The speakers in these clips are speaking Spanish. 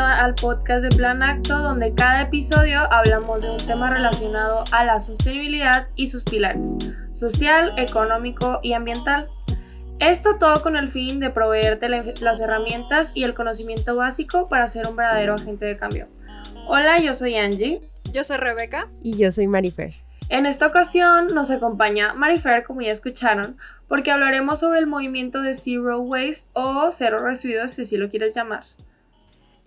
bienvenido al podcast de Plan Acto, donde cada episodio hablamos de un tema relacionado a la sostenibilidad y sus pilares, social, económico y ambiental. Esto todo con el fin de proveerte las herramientas y el conocimiento básico para ser un verdadero agente de cambio. Hola, yo soy Angie. Yo soy Rebeca. Y yo soy Marifer. En esta ocasión nos acompaña Marifer, como ya escucharon, porque hablaremos sobre el movimiento de Zero Waste o Cero Residuos, si así lo quieres llamar.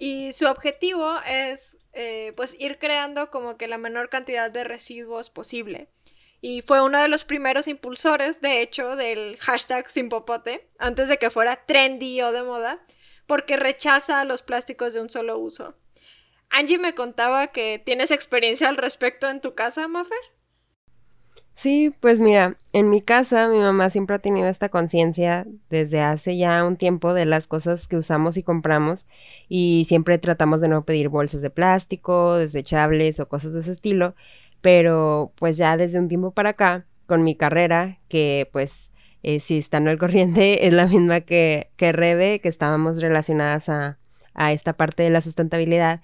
Y su objetivo es eh, pues ir creando como que la menor cantidad de residuos posible. Y fue uno de los primeros impulsores, de hecho, del hashtag sin popote, antes de que fuera trendy o de moda, porque rechaza los plásticos de un solo uso. Angie me contaba que tienes experiencia al respecto en tu casa, Maffer. Sí, pues mira, en mi casa mi mamá siempre ha tenido esta conciencia desde hace ya un tiempo de las cosas que usamos y compramos y siempre tratamos de no pedir bolsas de plástico, desechables o cosas de ese estilo, pero pues ya desde un tiempo para acá, con mi carrera, que pues eh, si están al corriente es la misma que, que Rebe, que estábamos relacionadas a, a esta parte de la sustentabilidad,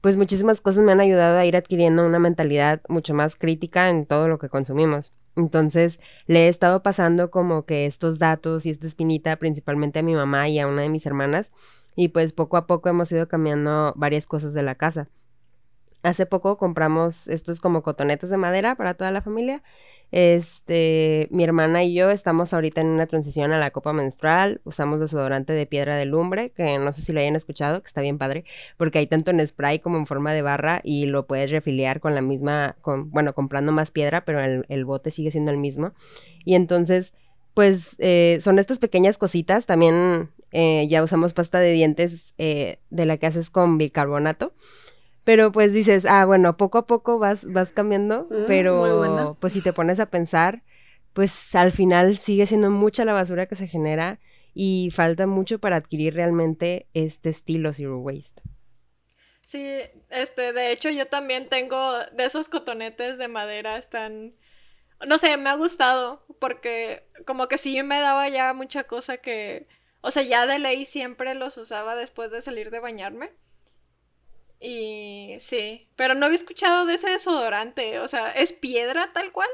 pues muchísimas cosas me han ayudado a ir adquiriendo una mentalidad mucho más crítica en todo lo que consumimos. Entonces le he estado pasando como que estos datos y esta espinita principalmente a mi mamá y a una de mis hermanas y pues poco a poco hemos ido cambiando varias cosas de la casa. Hace poco compramos estos como cotonetes de madera para toda la familia este, mi hermana y yo estamos ahorita en una transición a la copa menstrual. Usamos desodorante de piedra de lumbre, que no sé si lo hayan escuchado, que está bien padre, porque hay tanto en spray como en forma de barra y lo puedes refiliar con la misma, con, bueno, comprando más piedra, pero el, bote sigue siendo el mismo. Y entonces, pues eh, son estas pequeñas cositas. También eh, ya usamos pasta de dientes eh, de la que haces con bicarbonato. Pero pues dices, ah, bueno, poco a poco vas, vas cambiando, mm, pero pues si te pones a pensar, pues al final sigue siendo mucha la basura que se genera y falta mucho para adquirir realmente este estilo zero waste. Sí, este, de hecho yo también tengo de esos cotonetes de madera, están, no sé, me ha gustado porque como que sí me daba ya mucha cosa que, o sea, ya de ley siempre los usaba después de salir de bañarme. Y sí, pero no había escuchado de ese desodorante, o sea, ¿es piedra tal cual?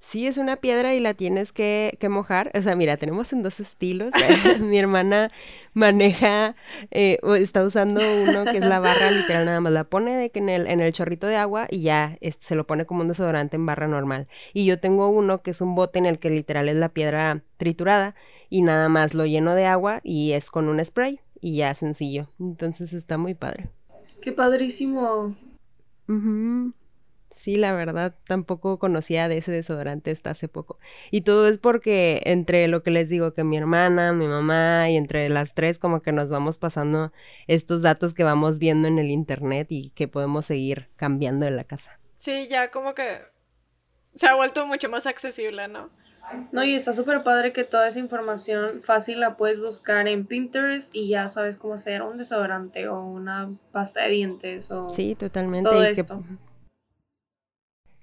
Sí, es una piedra y la tienes que, mojar. O sea, mira, tenemos en dos estilos. Mi hermana maneja, eh, está usando uno que es la barra literal, nada más la pone de que en el, en el chorrito de agua y ya este, se lo pone como un desodorante en barra normal. Y yo tengo uno que es un bote en el que literal es la piedra triturada y nada más lo lleno de agua y es con un spray y ya sencillo. Entonces está muy padre. Qué padrísimo. Sí, la verdad, tampoco conocía de ese desodorante hasta hace poco. Y todo es porque entre lo que les digo, que mi hermana, mi mamá y entre las tres como que nos vamos pasando estos datos que vamos viendo en el internet y que podemos seguir cambiando en la casa. Sí, ya como que se ha vuelto mucho más accesible, ¿no? No, y está súper padre que toda esa información fácil la puedes buscar en Pinterest y ya sabes cómo hacer un desodorante o una pasta de dientes o sí, totalmente. Todo esto.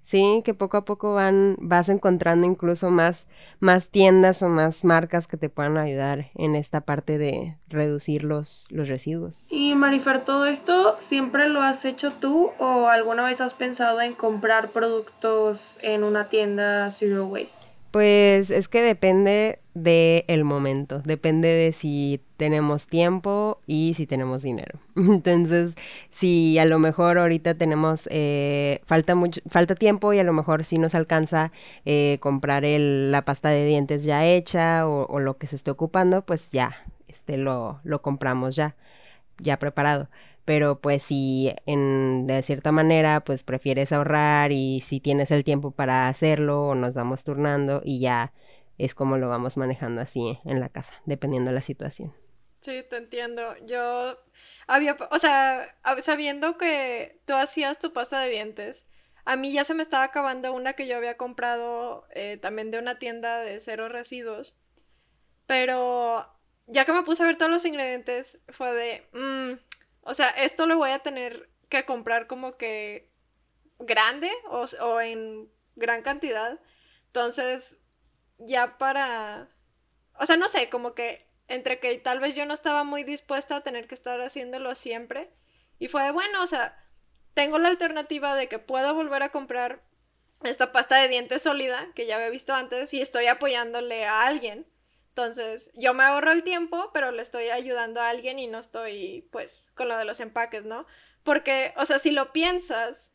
sí, que poco a poco van, vas encontrando incluso más, más tiendas o más marcas que te puedan ayudar en esta parte de reducir los, los residuos. Y Marifer, ¿todo esto siempre lo has hecho tú o alguna vez has pensado en comprar productos en una tienda Zero Waste? Pues es que depende del el momento, depende de si tenemos tiempo y si tenemos dinero. Entonces, si a lo mejor ahorita tenemos, eh, falta, mucho, falta tiempo y a lo mejor sí nos alcanza eh, comprar el, la pasta de dientes ya hecha o, o, lo que se esté ocupando, pues ya, este lo, lo compramos ya, ya preparado pero pues si en de cierta manera pues prefieres ahorrar y si tienes el tiempo para hacerlo o nos vamos turnando y ya es como lo vamos manejando así en la casa, dependiendo de la situación. Sí, te entiendo. Yo había, o sea, sabiendo que tú hacías tu pasta de dientes, a mí ya se me estaba acabando una que yo había comprado eh, también de una tienda de cero residuos, pero ya que me puse a ver todos los ingredientes, fue de, mmm, o sea, esto lo voy a tener que comprar como que grande o, en gran cantidad. Entonces, ya para... O sea, no sé, como que entre que tal vez yo no estaba muy dispuesta a tener que estar haciéndolo siempre. Y fue bueno, o sea, tengo la alternativa de que puedo volver a comprar esta pasta de dientes sólida que ya había visto antes y estoy apoyándole a alguien. Entonces, yo me ahorro el tiempo, pero le estoy ayudando a alguien y no estoy, pues, con lo de los empaques, ¿no? Porque, o sea, si lo piensas,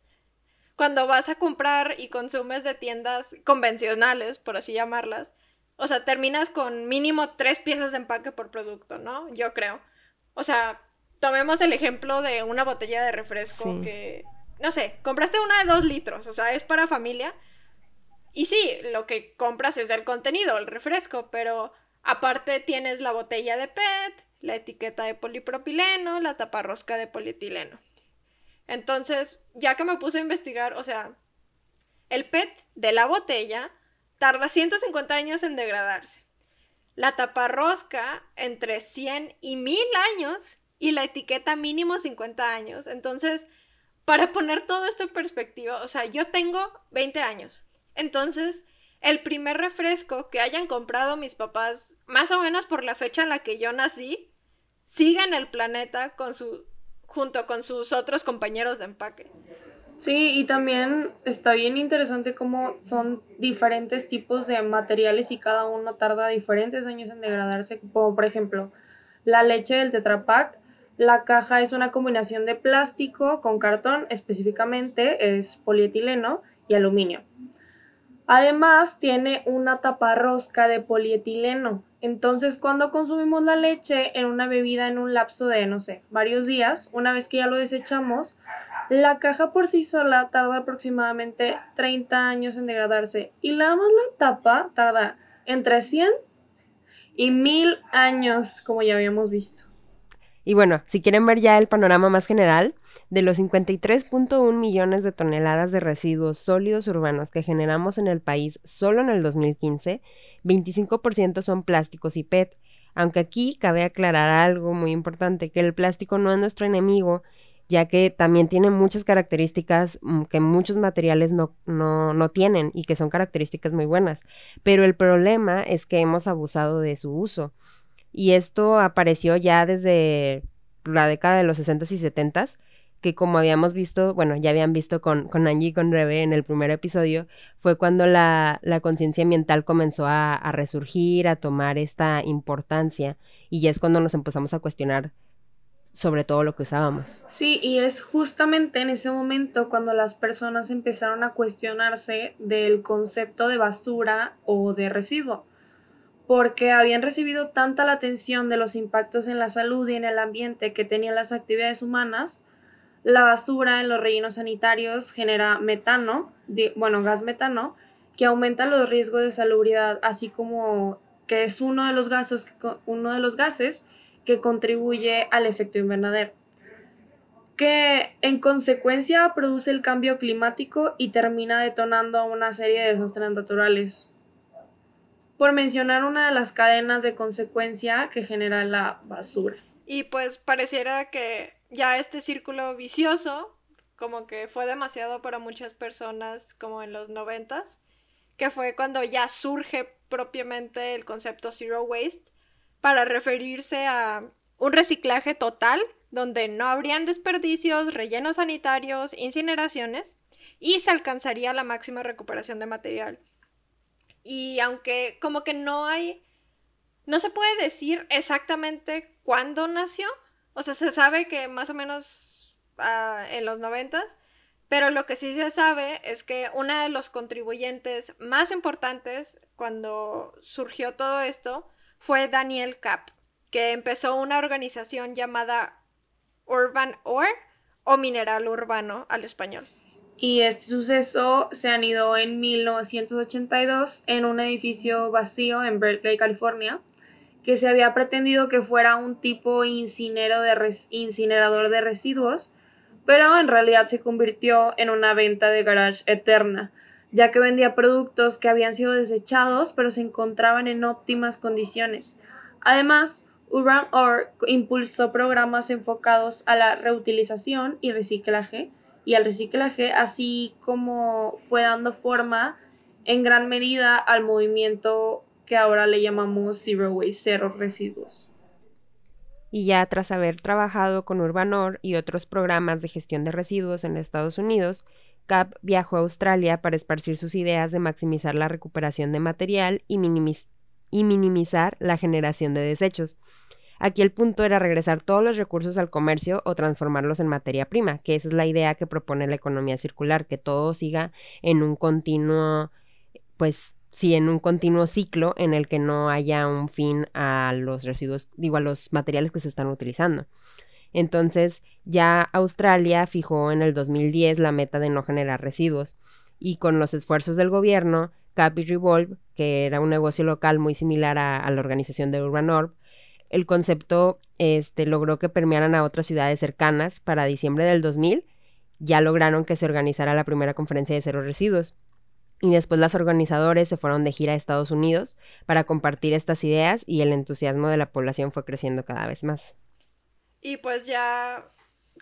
cuando vas a comprar y consumes de tiendas convencionales, por así llamarlas, o sea, terminas con mínimo tres piezas de empaque por producto, ¿no? Yo creo. O sea, tomemos el ejemplo de una botella de refresco que, no sé, compraste una de dos litros, o sea, es para familia. Y sí, lo que compras es el contenido, el refresco, pero aparte tienes la botella de PET, la etiqueta de polipropileno, la taparrosca de polietileno. Entonces, ya que me puse a investigar, o sea, el PET de la botella tarda 150 años en degradarse. La taparrosca entre 100 y 1000 años y la etiqueta mínimo 50 años. Entonces, para poner todo esto en perspectiva, o sea, yo tengo 20 años. Entonces, el primer refresco que hayan comprado mis papás, más o menos por la fecha en la que yo nací, sigue en el planeta con su junto con sus otros compañeros de empaque. Sí, y también está bien interesante cómo son diferentes tipos de materiales y cada uno tarda diferentes años en degradarse, como por ejemplo la leche del Tetra Pak. La caja es una combinación de plástico con cartón, específicamente es polietileno y aluminio. Además, tiene una taparrosca de polietileno. Entonces, cuando consumimos la leche en una bebida en un lapso de, no sé, varios días, una vez que ya lo desechamos, la caja por sí sola tarda aproximadamente 30 años en degradarse y la más la tapa tarda entre 100 y 1000 años, como ya habíamos visto. Y bueno, si quieren ver ya el panorama más general, de los 53.1 millones de toneladas de residuos sólidos urbanos que generamos en el país solo en el 2015, 25% son plásticos y PET. Aunque aquí cabe aclarar algo muy importante, que el plástico no es nuestro enemigo, ya que también tiene muchas características mm, que muchos materiales no, no, no, tienen y que son características muy buenas. Pero el problema es que hemos abusado de su uso. Y esto apareció ya desde la década de los 60s y 70s, que como habíamos visto, bueno, ya habían visto con, con Angie y con Rebe en el primer episodio, fue cuando la, conciencia ambiental comenzó a, a, resurgir, a tomar esta importancia, y ya es cuando nos empezamos a cuestionar sobre todo lo que usábamos. Sí, y es justamente en ese momento cuando las personas empezaron a cuestionarse del concepto de basura o de residuo, porque habían recibido tanta la atención de los impactos en la salud y en el ambiente que tenían las actividades humanas, la basura en los rellenos sanitarios genera metano, bueno, gas metano, que aumenta los riesgos de salubridad, así como que es uno de los gases, uno de los gases que contribuye al efecto invernadero, que en consecuencia produce el cambio climático y termina detonando una serie de desastres naturales. Por mencionar una de las cadenas de consecuencia que genera la basura. Y pues pareciera que ya este círculo vicioso, como que fue demasiado para muchas personas como en los noventas, que fue cuando ya surge propiamente el concepto zero waste para referirse a un reciclaje total donde no habrían desperdicios, rellenos sanitarios, incineraciones y se alcanzaría la máxima recuperación de material. Y aunque como que no hay, no se puede decir exactamente cuándo nació, o sea, se sabe que más o menos ah, en los noventas, pero lo que sí se sabe es que uno de los contribuyentes más importantes cuando surgió todo esto fue Daniel Kapp, que empezó una organización llamada Urban Ore o Mineral Urbano al español. Y este suceso se anidó en 1982 en un edificio vacío en Berkeley, California, que se había pretendido que fuera un tipo de incinerador de residuos, pero en realidad se convirtió en una venta de garage eterna, ya que vendía productos que habían sido desechados pero se encontraban en óptimas condiciones. Además, Urban Ore impulsó programas enfocados a la reutilización y reciclaje, y al reciclaje, así como fue dando forma en gran medida al movimiento que ahora le llamamos Zero Waste, cero residuos. Y ya tras haber trabajado con Urbanor y otros programas de gestión de residuos en Estados Unidos, CAP viajó a Australia para esparcir sus ideas de maximizar la recuperación de material y, y minimizar la generación de desechos. Aquí el punto era regresar todos los recursos al comercio o transformarlos en materia prima, que esa es la idea que propone la economía circular, que todo siga en un continuo, pues sí, en un continuo ciclo en el que no haya un fin a los residuos, digo, a los materiales que se están utilizando. Entonces, ya Australia fijó en el 2010 la meta de no generar residuos y con los esfuerzos del gobierno, Capi Revolve, que era un negocio local muy similar a, a la organización de Urban Orb, el concepto este, logró que permearan a otras ciudades cercanas. Para diciembre del 2000 ya lograron que se organizara la primera conferencia de cero residuos. Y después los organizadores se fueron de gira a Estados Unidos para compartir estas ideas y el entusiasmo de la población fue creciendo cada vez más. Y pues ya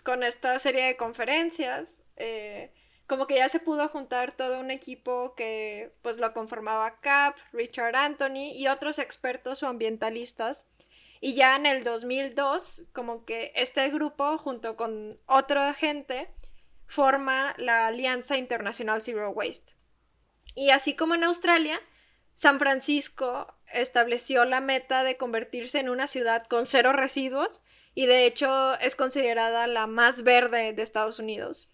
con esta serie de conferencias, eh, como que ya se pudo juntar todo un equipo que pues lo conformaba Cap, Richard Anthony y otros expertos o ambientalistas y ya en el 2002, como que este grupo, junto con otra gente, forma la Alianza Internacional Zero Waste. Y así como en Australia, San Francisco estableció la meta de convertirse en una ciudad con cero residuos y de hecho es considerada la más verde de Estados Unidos.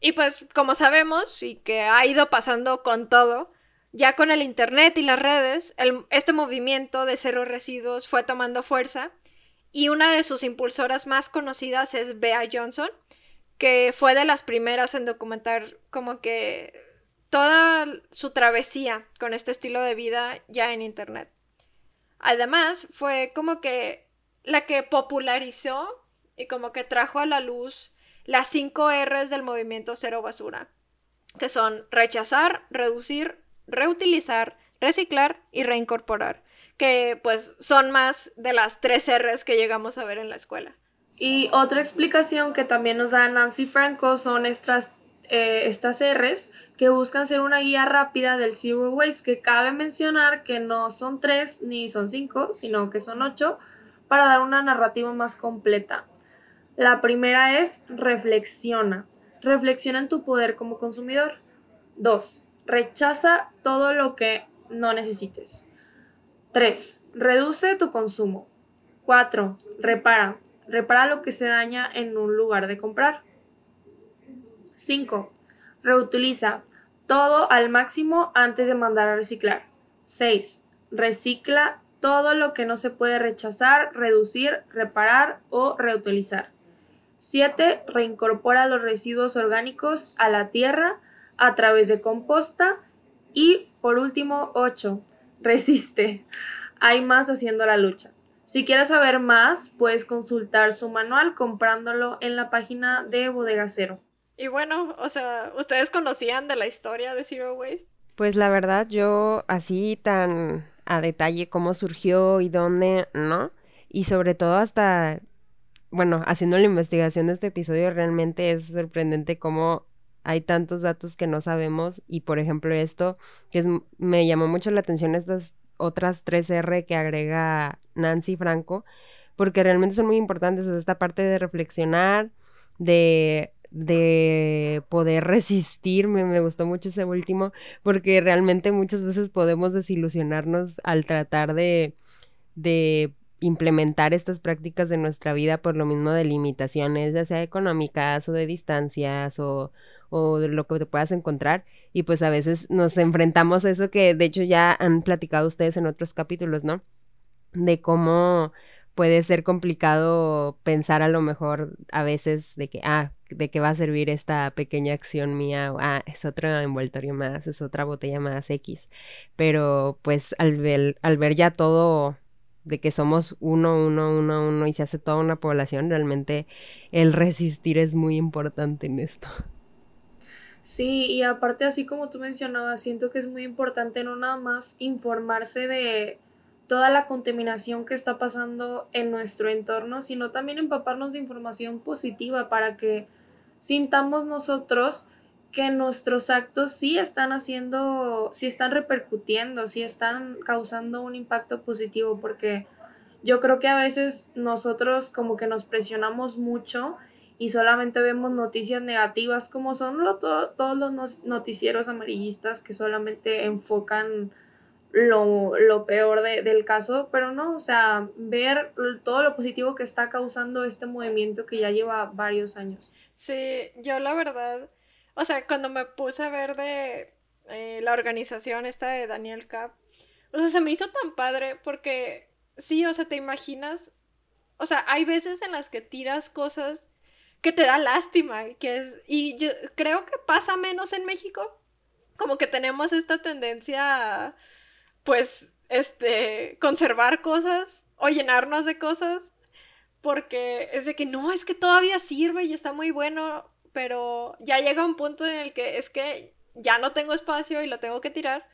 Y pues como sabemos y que ha ido pasando con todo, ya con el Internet y las redes, este movimiento de cero residuos fue tomando fuerza y una de sus impulsoras más conocidas es Bea Johnson, que fue de las primeras en documentar como que toda su travesía con este estilo de vida ya en Internet. Además, fue como que la que popularizó y como que trajo a la luz las cinco R's del movimiento cero basura, que son rechazar, reducir, reutilizar, reciclar y reincorporar, que pues son más de las tres R's que llegamos a ver en la escuela. Y otra explicación que también nos da Nancy Franco son estas, eh, estas R's que buscan ser una guía rápida del Zero Waste, que cabe mencionar que no son tres ni son cinco, sino que son ocho, para dar una narrativa más completa. La primera es reflexiona. Reflexiona en tu poder como consumidor. Dos, Rechaza todo lo que no necesites. 3. Reduce tu consumo. 4. Repara. Repara lo que se daña en un lugar de comprar. 5. Reutiliza todo al máximo antes de mandar a reciclar. 6. Recicla todo lo que no se puede rechazar, reducir, reparar o reutilizar. 7. Reincorpora los residuos orgánicos a la tierra a través de composta. Y por último, 8. Resiste. Hay más haciendo la lucha. Si quieres saber más, puedes consultar su manual comprándolo en la página de Bodega Cero. Y bueno, o sea, ¿ustedes conocían de la historia de Zero Waste? Pues la verdad, yo así tan a detalle cómo surgió y dónde, ¿no? Y sobre todo hasta, bueno, haciendo la investigación de este episodio, realmente es sorprendente cómo hay tantos datos que no sabemos y por ejemplo esto que me llamó mucho la atención estas otras tres R que agrega Nancy Franco porque realmente son muy importantes esta parte de reflexionar de de poder resistir, me, me, gustó mucho ese último, porque realmente muchas veces podemos desilusionarnos al tratar de, de implementar estas prácticas de nuestra vida por lo mismo de limitaciones, ya sea económicas o de distancias o, o de lo que te puedas encontrar. Y pues a veces nos enfrentamos a eso que de hecho ya han platicado ustedes en otros capítulos, ¿no? De cómo puede ser complicado pensar a lo mejor a veces de que, ah, de qué va a servir esta pequeña acción mía, o, ah, es otro envoltorio más, es otra botella más X. Pero pues al ver, al ver ya todo de que somos uno, uno, uno, uno y se hace toda una población, realmente el resistir es muy importante en esto. Sí, y aparte así como tú mencionabas, siento que es muy importante no nada más informarse de toda la contaminación que está pasando en nuestro entorno, sino también empaparnos de información positiva para que sintamos nosotros que nuestros actos sí están haciendo, sí están repercutiendo, sí están causando un impacto positivo, porque yo creo que a veces nosotros como que nos presionamos mucho y solamente vemos noticias negativas como son todos los noticieros amarillistas que solamente enfocan lo, peor del caso, pero no, o sea, ver todo lo positivo que está causando este movimiento que ya lleva varios años. Sí, yo la verdad, o sea, cuando me puse a ver de eh, la organización esta de Daniel Cap, o sea, se me hizo tan padre porque sí, o sea, te imaginas, o sea, hay veces en las que tiras cosas que te da lástima, que es, y yo creo que pasa menos en México, como que tenemos esta tendencia a pues, este, conservar cosas o llenarnos de cosas. Porque es de que no, es que todavía sirve y está muy bueno, pero ya llega un punto en el que es que ya no tengo espacio y lo tengo que tirar.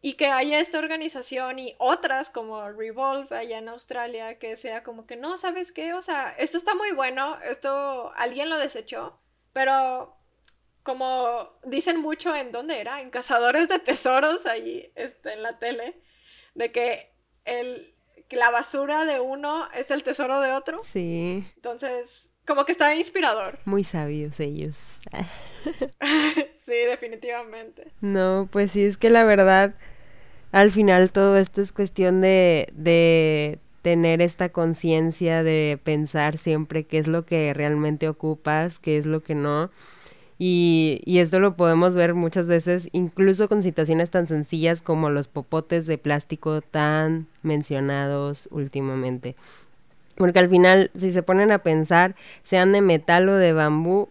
Y que haya esta organización y otras como Revolve allá en Australia, que sea como que no, ¿sabes qué? O sea, esto está muy bueno, esto alguien lo desechó, pero como dicen mucho en dónde era, en Cazadores de Tesoros, ahí este, en la tele, de que, el, que la basura de uno es el tesoro de otro. Sí. Entonces, como que está inspirador. Muy sabios ellos. sí, definitivamente. No, pues sí, es que la verdad, al final todo esto es cuestión de, de tener esta conciencia de pensar siempre qué es lo que realmente ocupas, qué es lo que no y, y, esto lo podemos ver muchas veces, incluso con situaciones tan sencillas como los popotes de plástico tan mencionados últimamente. Porque al final, si se ponen a pensar, sean de metal o de bambú,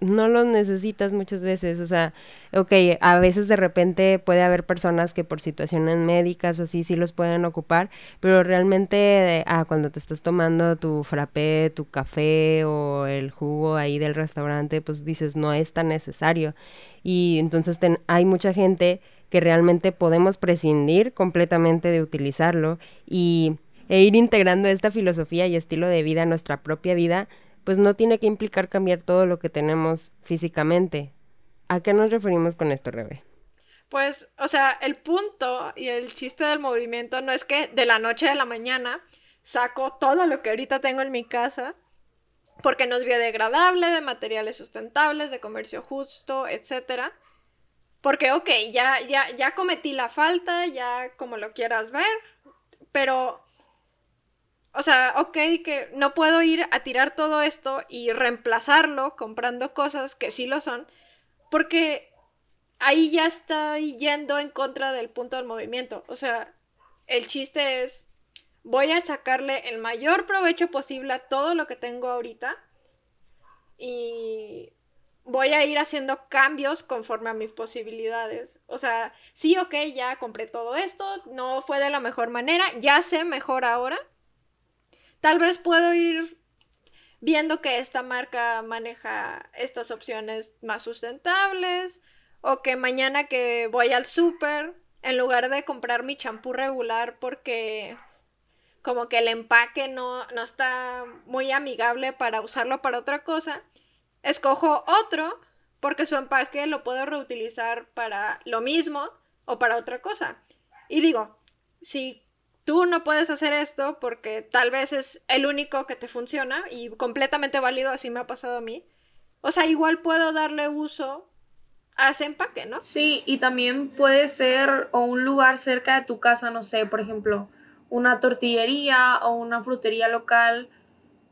no los necesitas muchas veces, o sea, ok, a veces de repente puede haber personas que por situaciones médicas o así sí los pueden ocupar, pero realmente ah, cuando te estás tomando tu frappé, tu café o el jugo ahí del restaurante, pues dices, no es tan necesario. Y entonces hay mucha gente que realmente podemos prescindir completamente de utilizarlo y e ir integrando esta filosofía y estilo de vida a nuestra propia vida pues no tiene que implicar cambiar todo lo que tenemos físicamente. ¿A qué nos referimos con esto, Rebe? Pues, o sea, el punto y el chiste del movimiento no es que de la noche a la mañana saco todo lo que ahorita tengo en mi casa porque no es biodegradable, de materiales sustentables, de comercio justo, etc. Porque, ok, ya, ya, ya cometí la falta, ya como lo quieras ver, pero o sea, ok, que no puedo ir a tirar todo esto y reemplazarlo comprando cosas que sí lo son, porque ahí ya está yendo en contra del punto del movimiento. O sea, el chiste es, voy a sacarle el mayor provecho posible a todo lo que tengo ahorita y voy a ir haciendo cambios conforme a mis posibilidades. O sea, sí, ok, ya compré todo esto, no fue de la mejor manera, ya sé mejor ahora Tal vez puedo ir viendo que esta marca maneja estas opciones más sustentables o que mañana que voy al súper, en lugar de comprar mi champú regular porque como que el empaque no, no está muy amigable para usarlo para otra cosa, escojo otro porque su empaque lo puedo reutilizar para lo mismo o para otra cosa. Y digo, si tú no puedes hacer esto porque tal vez es el único que te funciona y completamente válido, así me ha pasado a mí. O sea, igual puedo darle uso a ese empaque, ¿no? Sí, y también puede ser o un lugar cerca de tu casa, no sé, por ejemplo, una tortillería o una frutería local.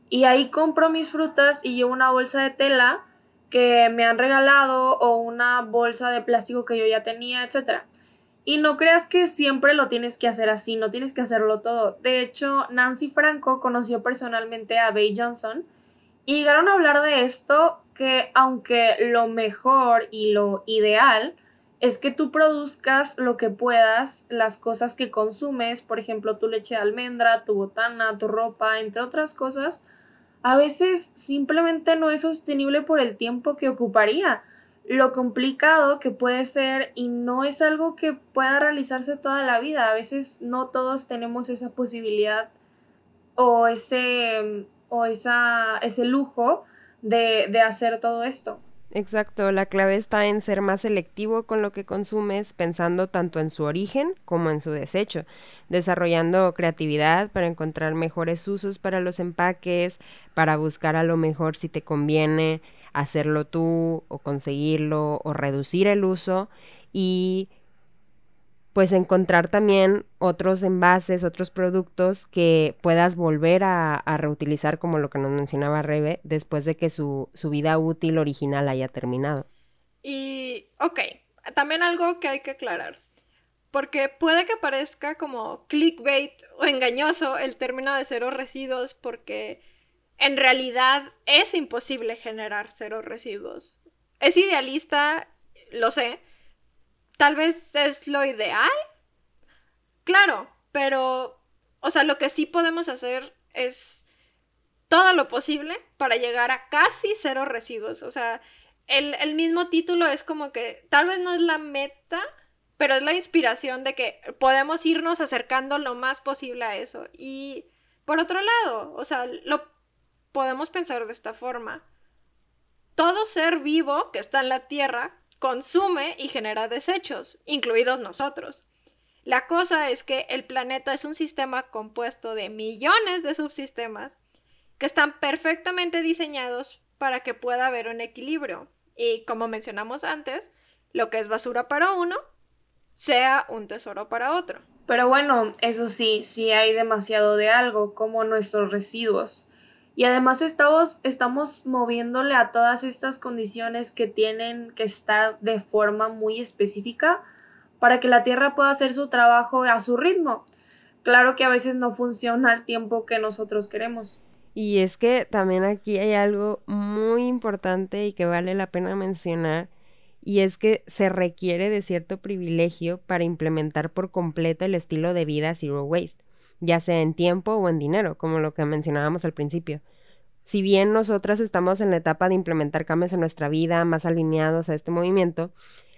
Y ahí compro mis frutas y llevo una bolsa de tela que me han regalado o una bolsa de plástico que yo ya tenía, etcétera. Y no creas que siempre lo tienes que hacer así, no tienes que hacerlo todo. De hecho, Nancy Franco conoció personalmente a Bay Johnson y llegaron a hablar de esto que aunque lo mejor y lo ideal es que tú produzcas lo que puedas, las cosas que consumes, por ejemplo, tu leche de almendra, tu botana, tu ropa, entre otras cosas, a veces simplemente no es sostenible por el tiempo que ocuparía lo complicado que puede ser y no es algo que pueda realizarse toda la vida. A veces no todos tenemos esa posibilidad o ese, o esa, ese lujo de, de hacer todo esto. Exacto, la clave está en ser más selectivo con lo que consumes, pensando tanto en su origen como en su desecho, desarrollando creatividad para encontrar mejores usos para los empaques, para buscar a lo mejor si te conviene hacerlo tú o conseguirlo o reducir el uso y pues encontrar también otros envases, otros productos que puedas volver a, reutilizar, como lo que nos mencionaba Rebe, después de que su, su vida útil original haya terminado. Y, ok, también algo que hay que aclarar. Porque puede que parezca como clickbait o engañoso el término de cero residuos, porque en realidad es imposible generar cero residuos. Es idealista, lo sé, tal vez es lo ideal. Claro, pero, o sea, lo que sí podemos hacer es todo lo posible para llegar a casi cero residuos. O sea, el, mismo título es como que tal vez no es la meta, pero es la inspiración de que podemos irnos acercando lo más posible a eso. Y por otro lado, o sea, lo podemos pensar de esta forma. Todo ser vivo que está en la Tierra consume y genera desechos, incluidos nosotros. La cosa es que el planeta es un sistema compuesto de millones de subsistemas que están perfectamente diseñados para que pueda haber un equilibrio. Y como mencionamos antes, lo que es basura para uno sea un tesoro para otro. Pero bueno, eso sí, sí hay demasiado de algo, como nuestros residuos. Y además estamos, estamos moviéndole a todas estas condiciones que tienen que estar de forma muy específica para que la Tierra pueda hacer su trabajo a su ritmo. Claro que a veces no funciona al tiempo que nosotros queremos. Y es que también aquí hay algo muy importante y que vale la pena mencionar, y es que se requiere de cierto privilegio para implementar por completo el estilo de vida zero waste ya sea en tiempo o en dinero, como lo que mencionábamos al principio. Si bien nosotras estamos en la etapa de implementar cambios en nuestra vida más alineados a este movimiento,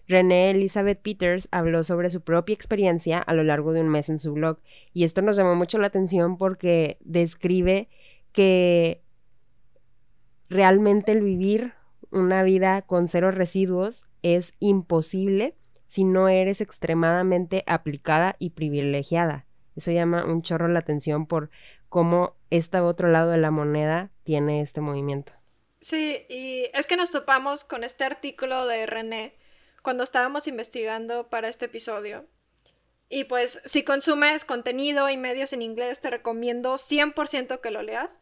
René Elizabeth Peters habló sobre su propia experiencia a lo largo de un mes en su blog y esto nos llamó mucho la atención porque describe que realmente el vivir una vida con cero residuos es imposible si no eres extremadamente aplicada y privilegiada. Eso llama un chorro la atención por cómo este otro lado de la moneda tiene este movimiento. Sí, y es que nos topamos con este artículo de René cuando estábamos investigando para este episodio. Y pues si consumes contenido y medios en inglés, te recomiendo 100% que lo leas,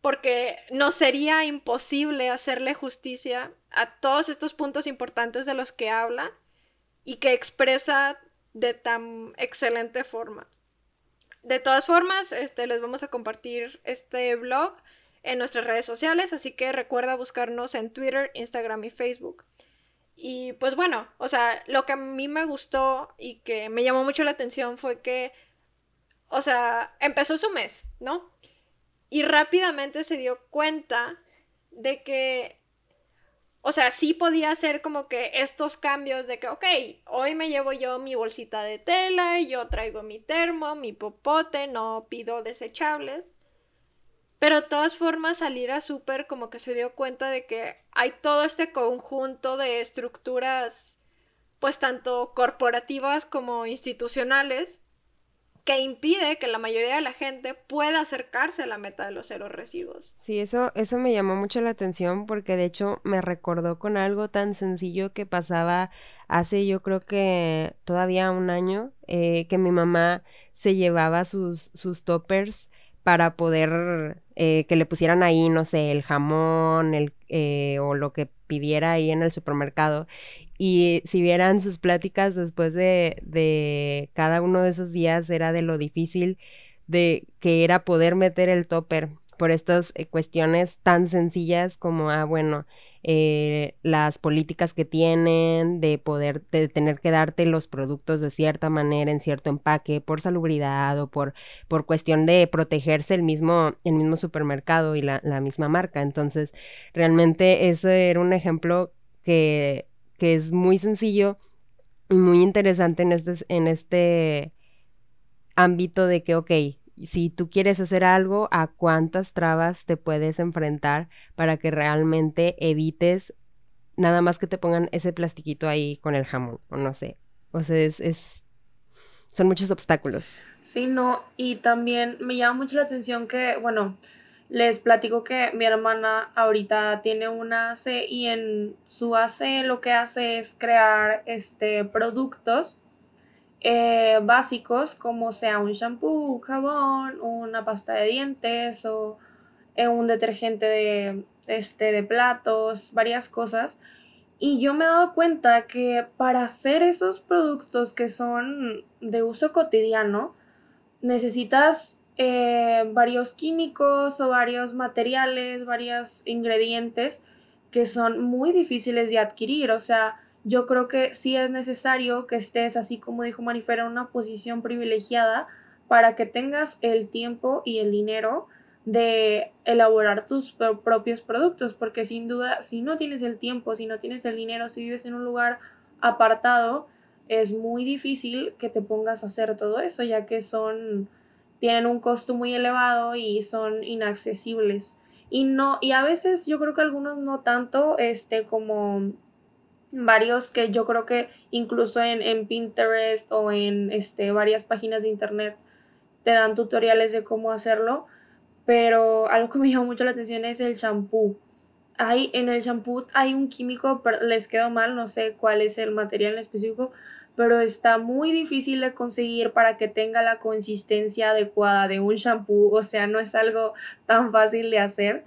porque no sería imposible hacerle justicia a todos estos puntos importantes de los que habla y que expresa de tan excelente forma. De todas formas, este, les vamos a compartir este blog en nuestras redes sociales, así que recuerda buscarnos en Twitter, Instagram y Facebook. Y pues bueno, o sea, lo que a mí me gustó y que me llamó mucho la atención fue que, o sea, empezó su mes, ¿no? Y rápidamente se dio cuenta de que o sea, sí podía hacer como que estos cambios de que, ok, hoy me llevo yo mi bolsita de tela, yo traigo mi termo, mi popote, no pido desechables. Pero de todas formas salir a súper como que se dio cuenta de que hay todo este conjunto de estructuras, pues tanto corporativas como institucionales, que impide que la mayoría de la gente pueda acercarse a la meta de los cero residuos. Sí, eso, eso me llamó mucho la atención porque de hecho me recordó con algo tan sencillo que pasaba hace yo creo que todavía un año, eh, que mi mamá se llevaba sus, sus toppers para poder eh, que le pusieran ahí, no sé, el jamón el, eh, o lo que pidiera ahí en el supermercado. Y si vieran sus pláticas después de, de cada uno de esos días, era de lo difícil de que era poder meter el topper por estas eh, cuestiones tan sencillas como, ah, bueno, eh, las políticas que tienen de poder, de tener que darte los productos de cierta manera, en cierto empaque, por salubridad o por, por cuestión de protegerse el mismo, el mismo supermercado y la, la misma marca. Entonces, realmente ese era un ejemplo que que es muy sencillo y muy interesante en este, en este ámbito de que, ok, si tú quieres hacer algo, ¿a cuántas trabas te puedes enfrentar para que realmente evites nada más que te pongan ese plastiquito ahí con el jamón, o no sé. O sea, es, es son muchos obstáculos. Sí, no, y también me llama mucho la atención que, bueno, les platico que mi hermana ahorita tiene una AC y en su AC lo que hace es crear este productos eh, básicos como sea un shampoo, jabón, una pasta de dientes o eh, un detergente de, este, de platos, varias cosas. Y yo me he dado cuenta que para hacer esos productos que son de uso cotidiano, necesitas eh, varios químicos o varios materiales, varios ingredientes que son muy difíciles de adquirir. O sea, yo creo que sí es necesario que estés, así como dijo Marifera, en una posición privilegiada para que tengas el tiempo y el dinero de elaborar tus propios productos, porque sin duda, si no tienes el tiempo, si no tienes el dinero, si vives en un lugar apartado, es muy difícil que te pongas a hacer todo eso, ya que son, tienen un costo muy elevado y son inaccesibles. Y no, y a veces yo creo que algunos no tanto, este, como varios que yo creo que incluso en, en Pinterest o en este, varias páginas de internet te dan tutoriales de cómo hacerlo pero algo que me llamó mucho la atención es el shampoo. Hay, en el shampoo hay un químico, pero les quedó mal, no sé cuál es el material en específico, pero está muy difícil de conseguir para que tenga la consistencia adecuada de un shampoo, o sea, no es algo tan fácil de hacer.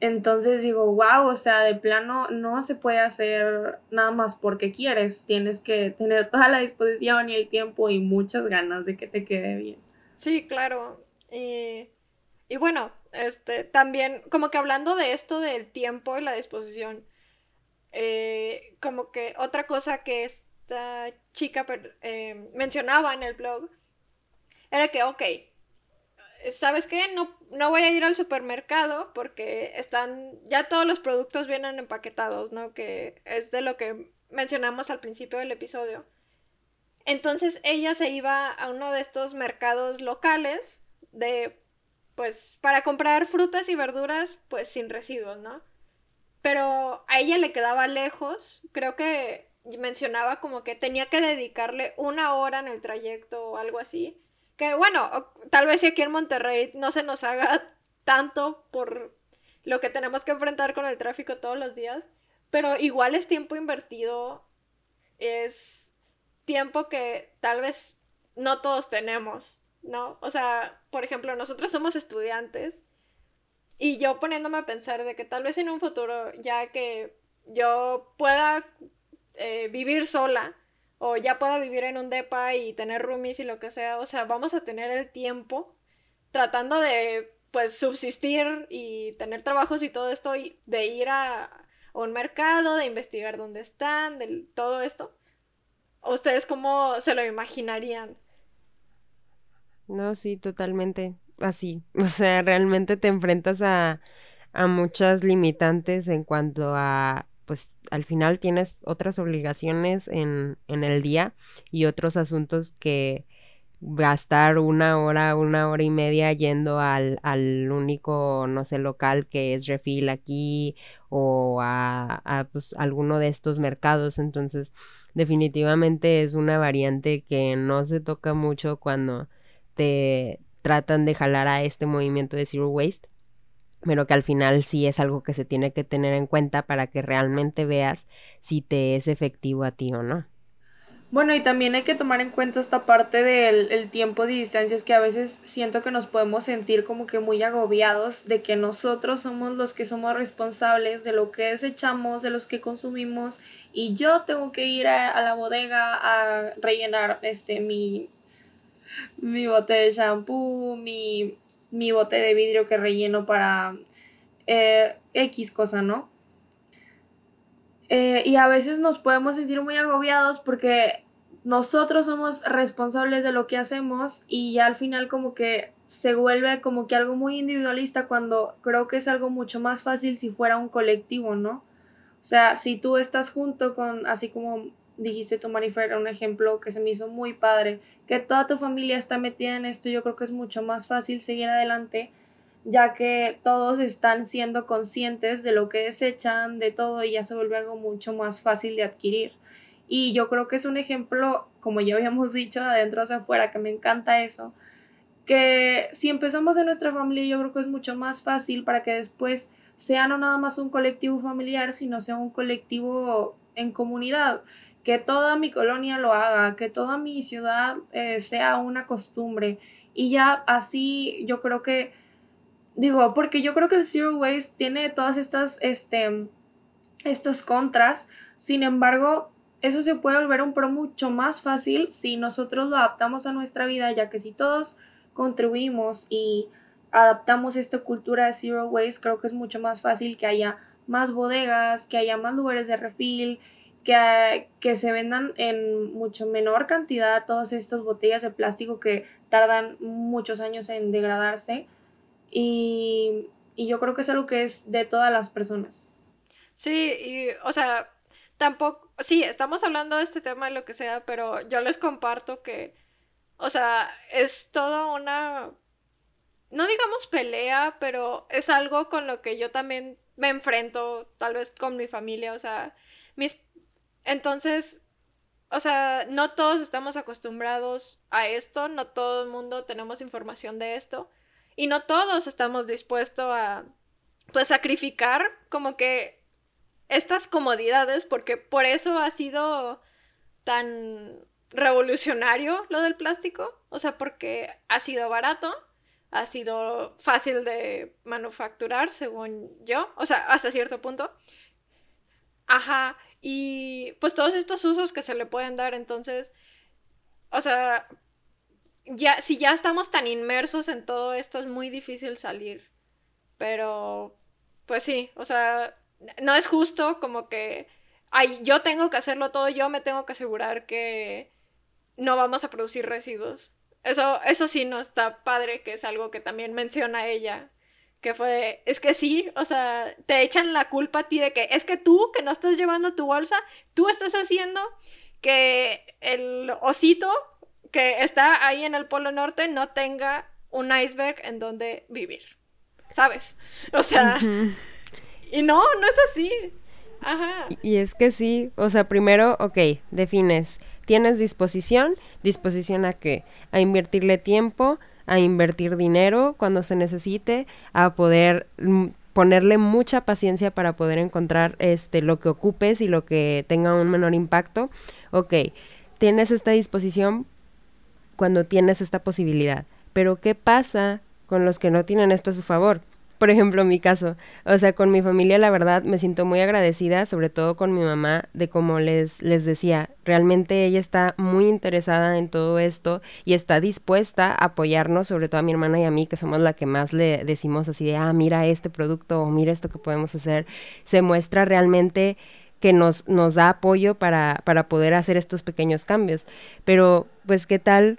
Entonces digo, wow, o sea, de plano no se puede hacer nada más porque quieres, tienes que tener toda la disposición y el tiempo y muchas ganas de que te quede bien. Sí, claro. Eh, y bueno, este, también, como que hablando de esto del tiempo y la disposición, eh, como que otra cosa que esta chica eh, mencionaba en el blog era que, ok, ¿sabes qué? No, no voy a ir al supermercado porque están, ya todos los productos vienen empaquetados, ¿no? Que es de lo que mencionamos al principio del episodio. Entonces ella se iba a uno de estos mercados locales de pues para comprar frutas y verduras pues sin residuos, ¿no? Pero a ella le quedaba lejos, creo que mencionaba como que tenía que dedicarle una hora en el trayecto o algo así. Que bueno, tal vez si aquí en Monterrey no se nos haga tanto por lo que tenemos que enfrentar con el tráfico todos los días, pero igual es tiempo invertido, es tiempo que tal vez no todos tenemos. ¿no? O sea, por ejemplo, nosotros somos estudiantes y yo poniéndome a pensar de que tal vez en un futuro, ya que yo pueda eh, vivir sola o ya pueda vivir en un depa y tener roomies y lo que sea, o sea, vamos a tener el tiempo tratando de, pues, subsistir y tener trabajos y todo esto de ir a, un mercado, de investigar dónde están, de todo esto. ¿Ustedes cómo se lo imaginarían? No, sí, totalmente así. O sea, realmente te enfrentas a, a muchas limitantes en cuanto a, pues al final tienes otras obligaciones en, en el día y otros asuntos que gastar una hora, una hora y media yendo al, al único, no sé, local que es refil aquí o a, a pues, alguno de estos mercados. Entonces, definitivamente es una variante que no se toca mucho cuando tratan de jalar a este movimiento de Zero Waste, pero que al final sí es algo que se tiene que tener en cuenta para que realmente veas si te es efectivo a ti o no. Bueno, y también hay que tomar en cuenta esta parte del tiempo de distancias que a veces siento que nos podemos sentir como que muy agobiados de que nosotros somos los que somos responsables de lo que desechamos, de los que consumimos y yo tengo que ir a, a la bodega a rellenar este mi mi bote de shampoo, mi, mi bote de vidrio que relleno para eh, X cosa, ¿no? Eh, y a veces nos podemos sentir muy agobiados porque nosotros somos responsables de lo que hacemos y ya al final como que se vuelve como que algo muy individualista cuando creo que es algo mucho más fácil si fuera un colectivo, ¿no? O sea, si tú estás junto con, así como dijiste tú, Marifer, un ejemplo que se me hizo muy padre, que toda tu familia está metida en esto, yo creo que es mucho más fácil seguir adelante ya que todos están siendo conscientes de lo que desechan, de todo, y ya se vuelve algo mucho más fácil de adquirir. Y yo creo que es un ejemplo, como ya habíamos dicho, de adentro hacia afuera, que me encanta eso, que si empezamos en nuestra familia, yo creo que es mucho más fácil para que después sea no nada más un colectivo familiar, sino sea un colectivo en comunidad, que toda mi colonia lo haga, que toda mi ciudad eh, sea una costumbre. Y ya así yo creo que, digo, porque yo creo que el Zero Waste tiene todas estas, este, estos contras, sin embargo, eso se puede volver un pro mucho más fácil si nosotros lo adaptamos a nuestra vida, ya que si todos contribuimos y adaptamos esta cultura de Zero Waste, creo que es mucho más fácil que haya más bodegas, que haya más lugares de refil, que, que se vendan en mucho menor cantidad todas estas botellas de plástico que tardan muchos años en degradarse. Y, y yo creo que es algo que es de todas las personas. Sí, y, o sea, tampoco, sí, estamos hablando de este tema y lo que sea, pero yo les comparto que, o sea, es toda una, no digamos pelea, pero es algo con lo que yo también me enfrento, tal vez con mi familia, o sea, mis entonces, o sea, no todos estamos acostumbrados a esto, no todo el mundo tenemos información de esto y no todos estamos dispuestos a, pues, sacrificar como que estas comodidades, porque por eso ha sido tan revolucionario lo del plástico, o sea, porque ha sido barato, ha sido fácil de manufacturar, según yo, o sea, hasta cierto punto. Ajá, y pues todos estos usos que se le pueden dar, entonces, o sea, ya, si ya estamos tan inmersos en todo esto, es muy difícil salir. Pero, pues sí, o sea, no es justo como que, ay, yo tengo que hacerlo todo, yo me tengo que asegurar que no vamos a producir residuos. Eso, eso sí no está padre, que es algo que también menciona ella que fue, es que sí, o sea, te echan la culpa a ti de que es que tú que no estás llevando tu bolsa, tú estás haciendo que el osito que está ahí en el Polo Norte no tenga un iceberg en donde vivir, ¿sabes? O sea, y no, no es así. Ajá. Y es que sí, o sea, primero, ok, defines, tienes disposición, disposición a qué? A invertirle tiempo, a invertir dinero cuando se necesite, a poder mm, ponerle mucha paciencia para poder encontrar este lo que ocupes y lo que tenga un menor impacto. Ok, tienes esta disposición cuando tienes esta posibilidad. Pero ¿qué pasa con los que no tienen esto a su favor? Por ejemplo, mi caso. O sea, con mi familia, la verdad, me siento muy agradecida, sobre todo con mi mamá, de como les, les decía, realmente ella está muy interesada en todo esto y está dispuesta a apoyarnos, sobre todo a mi hermana y a mí, que somos la que más le decimos así de, ah, mira este producto o mira esto que podemos hacer. Se muestra realmente que nos, nos da apoyo para, para poder hacer estos pequeños cambios. Pero, pues, ¿qué tal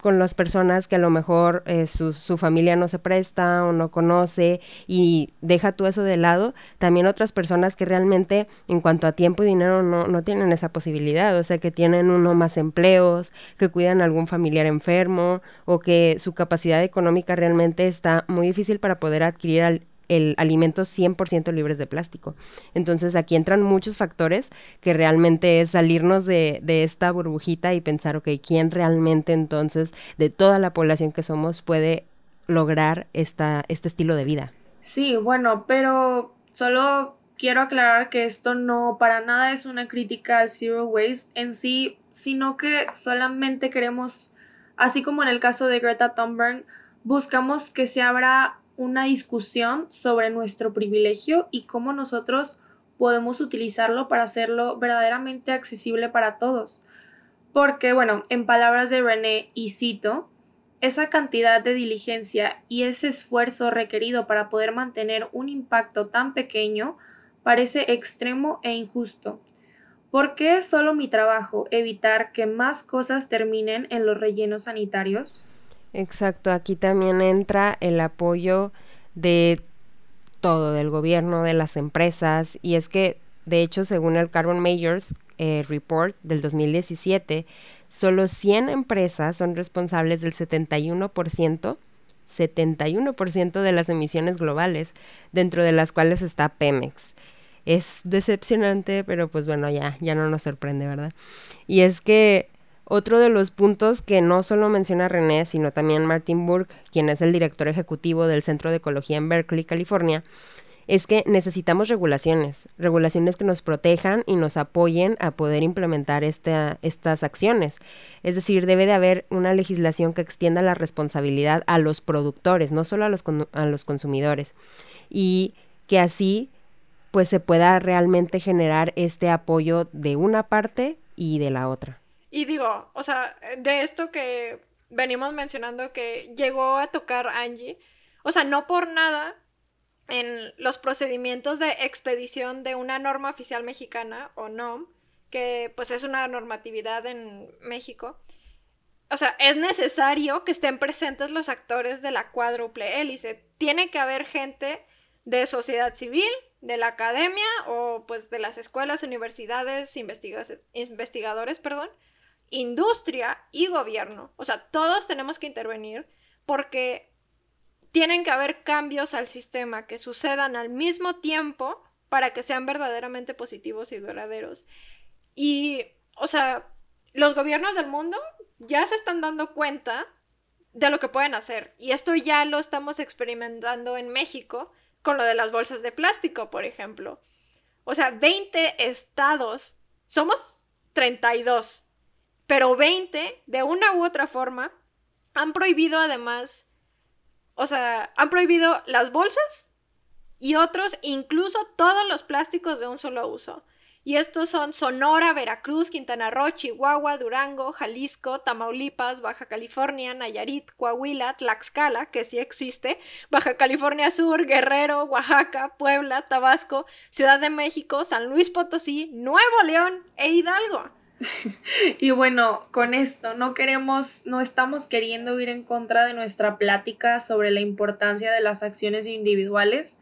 con las personas que a lo mejor eh, su, su, familia no se presta o no conoce y deja tú eso de lado, también otras personas que realmente en cuanto a tiempo y dinero no, no tienen esa posibilidad, o sea que tienen uno más empleos, que cuidan a algún familiar enfermo o que su capacidad económica realmente está muy difícil para poder adquirir al, el alimentos 100% libres de plástico. Entonces aquí entran muchos factores que realmente es salirnos de, de, esta burbujita y pensar, ok, ¿quién realmente entonces de toda la población que somos puede lograr esta, este estilo de vida? Sí, bueno, pero solo quiero aclarar que esto no para nada es una crítica al zero waste en sí, sino que solamente queremos, así como en el caso de Greta Thunberg, buscamos que se abra una discusión sobre nuestro privilegio y cómo nosotros podemos utilizarlo para hacerlo verdaderamente accesible para todos. Porque, bueno, en palabras de René, y cito, esa cantidad de diligencia y ese esfuerzo requerido para poder mantener un impacto tan pequeño parece extremo e injusto. ¿Por qué es solo mi trabajo evitar que más cosas terminen en los rellenos sanitarios? Exacto, aquí también entra el apoyo de todo, del gobierno, de las empresas, y es que, de hecho, según el Carbon Majors eh, Report del 2017, solo 100 empresas son responsables del 71% 71% de las emisiones globales, dentro de las cuales está Pemex. Es decepcionante, pero pues bueno, ya, ya no nos sorprende, ¿verdad? Y es que otro de los puntos que no solo menciona René, sino también Martin Burke, quien es el director ejecutivo del Centro de Ecología en Berkeley, California, es que necesitamos regulaciones, regulaciones que nos protejan y nos apoyen a poder implementar estas acciones. Es decir, debe de haber una legislación que extienda la responsabilidad a los productores, no solo a los, a los consumidores, y que así pues se pueda realmente generar este apoyo de una parte y de la otra. Y digo, o sea, de esto que venimos mencionando que llegó a tocar Angie, o sea, no por nada en los procedimientos de expedición de una norma oficial mexicana o NOM, que pues es una normatividad en México. O sea, es necesario que estén presentes los actores de la cuádruple hélice. Tiene que haber gente de sociedad civil, de la academia o pues de las escuelas, universidades, investigadores, perdón, industria y gobierno. O sea, todos tenemos que intervenir porque tienen que haber cambios al sistema que sucedan al mismo tiempo para que sean verdaderamente positivos y duraderos. Y, o sea, los gobiernos del mundo ya se están dando cuenta de lo que pueden hacer. Y esto ya lo estamos experimentando en México con lo de las bolsas de plástico, por ejemplo. O sea, 20 estados, somos 32, pero 20, de una u otra forma, han prohibido además o sea, han prohibido las bolsas y otros, incluso todos los plásticos de un solo uso. Y estos son Sonora, Veracruz, Quintana Roo, Chihuahua, Durango, Jalisco, Tamaulipas, Baja California, Nayarit, Coahuila, Tlaxcala, que sí existe, Baja California Sur, Guerrero, Oaxaca, Puebla, Tabasco, Ciudad de México, San Luis Potosí, Nuevo León e Hidalgo. y bueno, con esto no queremos, no estamos queriendo ir en contra de nuestra plática sobre la importancia de las acciones individuales.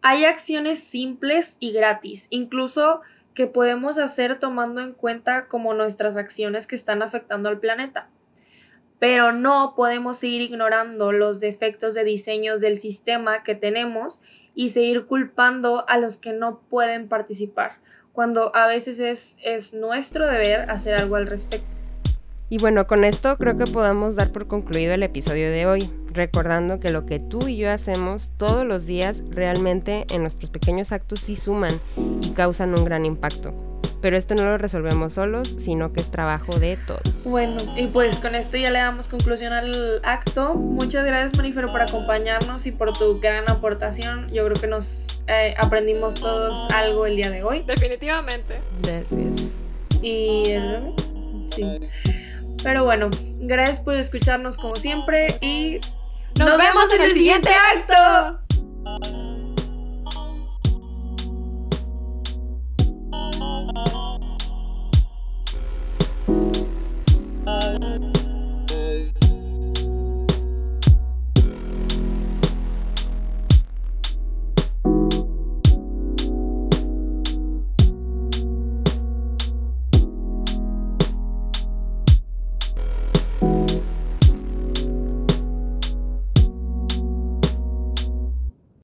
Hay acciones simples y gratis, incluso que podemos hacer tomando en cuenta como nuestras acciones que están afectando al planeta. Pero no podemos seguir ignorando los defectos de diseños del sistema que tenemos y seguir culpando a los que no pueden participar cuando a veces es, es nuestro deber hacer algo al respecto. Y bueno, con esto creo que podemos dar por concluido el episodio de hoy, recordando que lo que tú y yo hacemos todos los días realmente en nuestros pequeños actos sí suman y causan un gran impacto pero esto no lo resolvemos solos, sino que es trabajo de todos. Bueno, y pues con esto ya le damos conclusión al acto. Muchas gracias, Manifero, por acompañarnos y por tu gran aportación. Yo creo que nos eh, aprendimos todos algo el día de hoy. Definitivamente. Gracias. Y sí. Pero bueno, gracias por escucharnos como siempre y nos, vemos en el siguiente acto.